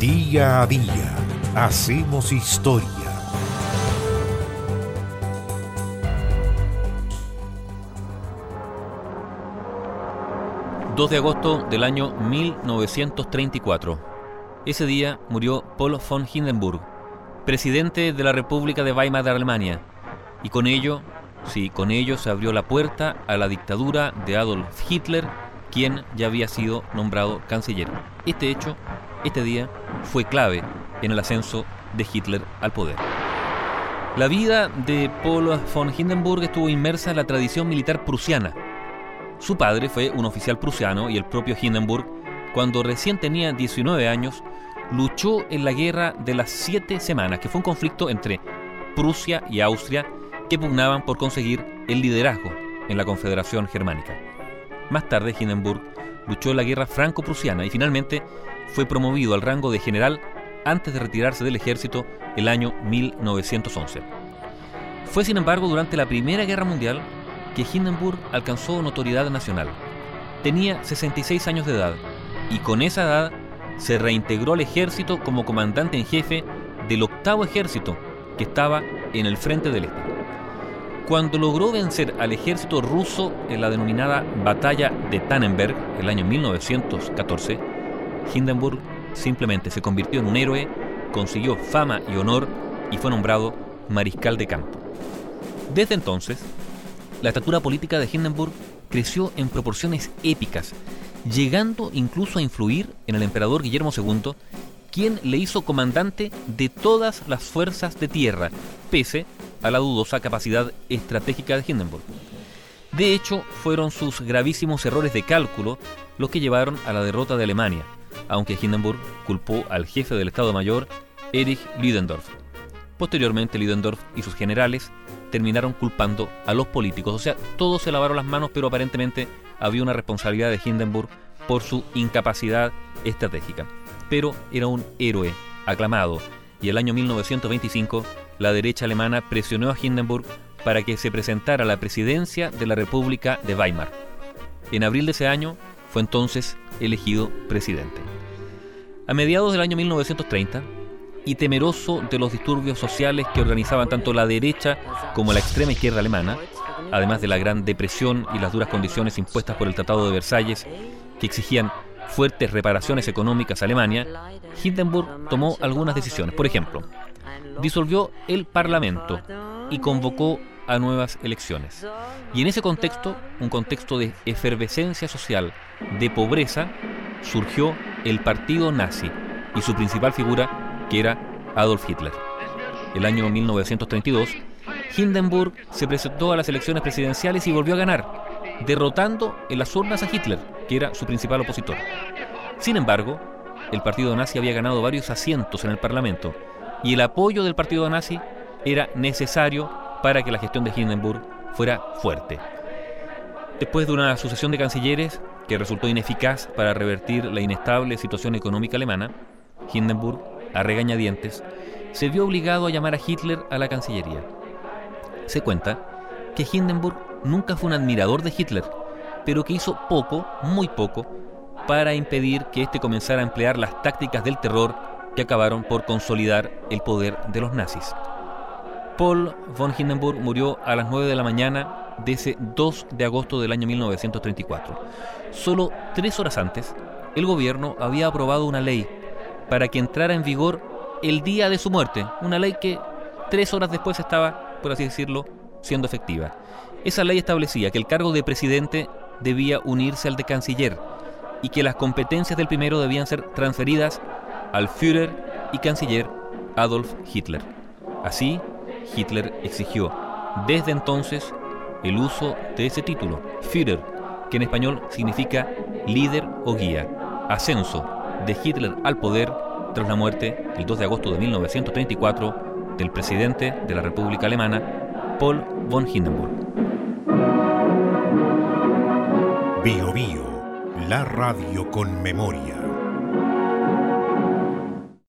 Día a día hacemos historia. ...2 de agosto del año 1934. Ese día murió Paul von Hindenburg, presidente de la República de Weimar de Alemania, y con ello, sí, con ello se abrió la puerta a la dictadura de Adolf Hitler, quien ya había sido nombrado canciller. Este hecho, este día, fue clave en el ascenso de Hitler al poder. La vida de Paul von Hindenburg estuvo inmersa en la tradición militar prusiana. Su padre fue un oficial prusiano y el propio Hindenburg, cuando recién tenía 19 años, luchó en la Guerra de las Siete Semanas, que fue un conflicto entre Prusia y Austria que pugnaban por conseguir el liderazgo en la Confederación Germánica. Más tarde, Hindenburg luchó en la Guerra Franco-Prusiana y finalmente fue promovido al rango de general antes de retirarse del ejército el año 1911. Fue, sin embargo, durante la Primera Guerra Mundial que Hindenburg alcanzó notoriedad nacional. Tenía 66 años de edad y con esa edad se reintegró al ejército como comandante en jefe del octavo ejército que estaba en el frente del este. Cuando logró vencer al ejército ruso en la denominada Batalla de Tannenberg el año 1914, Hindenburg simplemente se convirtió en un héroe, consiguió fama y honor y fue nombrado mariscal de campo. Desde entonces, la estatura política de Hindenburg creció en proporciones épicas, llegando incluso a influir en el emperador Guillermo II, quien le hizo comandante de todas las fuerzas de tierra, pese a la dudosa capacidad estratégica de Hindenburg. De hecho, fueron sus gravísimos errores de cálculo los que llevaron a la derrota de Alemania, aunque Hindenburg culpó al jefe del Estado Mayor, Erich Ludendorff. Posteriormente, Ludendorff y sus generales terminaron culpando a los políticos, o sea, todos se lavaron las manos, pero aparentemente había una responsabilidad de Hindenburg por su incapacidad estratégica. Pero era un héroe aclamado, y el año 1925 la derecha alemana presionó a Hindenburg para que se presentara a la presidencia de la República de Weimar. En abril de ese año fue entonces elegido presidente. A mediados del año 1930, y temeroso de los disturbios sociales que organizaban tanto la derecha como la extrema izquierda alemana, además de la Gran Depresión y las duras condiciones impuestas por el Tratado de Versalles, que exigían fuertes reparaciones económicas a Alemania, Hindenburg tomó algunas decisiones. Por ejemplo, disolvió el Parlamento y convocó a nuevas elecciones. Y en ese contexto, un contexto de efervescencia social, de pobreza, surgió el partido nazi y su principal figura, que era Adolf Hitler. El año 1932, Hindenburg se presentó a las elecciones presidenciales y volvió a ganar, derrotando en las urnas a Hitler, que era su principal opositor. Sin embargo, el partido nazi había ganado varios asientos en el Parlamento y el apoyo del partido nazi era necesario para que la gestión de Hindenburg fuera fuerte. Después de una sucesión de cancilleres que resultó ineficaz para revertir la inestable situación económica alemana, Hindenburg, a regañadientes, se vio obligado a llamar a Hitler a la Cancillería. Se cuenta que Hindenburg nunca fue un admirador de Hitler, pero que hizo poco, muy poco, para impedir que éste comenzara a emplear las tácticas del terror que acabaron por consolidar el poder de los nazis. Paul von Hindenburg murió a las 9 de la mañana de ese 2 de agosto del año 1934. Solo tres horas antes, el gobierno había aprobado una ley para que entrara en vigor el día de su muerte, una ley que tres horas después estaba, por así decirlo, siendo efectiva. Esa ley establecía que el cargo de presidente debía unirse al de canciller y que las competencias del primero debían ser transferidas al Führer y canciller Adolf Hitler. Así, Hitler exigió desde entonces el uso de ese título, Führer, que en español significa líder o guía, ascenso de Hitler al poder tras la muerte, el 2 de agosto de 1934, del presidente de la República Alemana, Paul von Hindenburg. Bio Bio, la radio con memoria.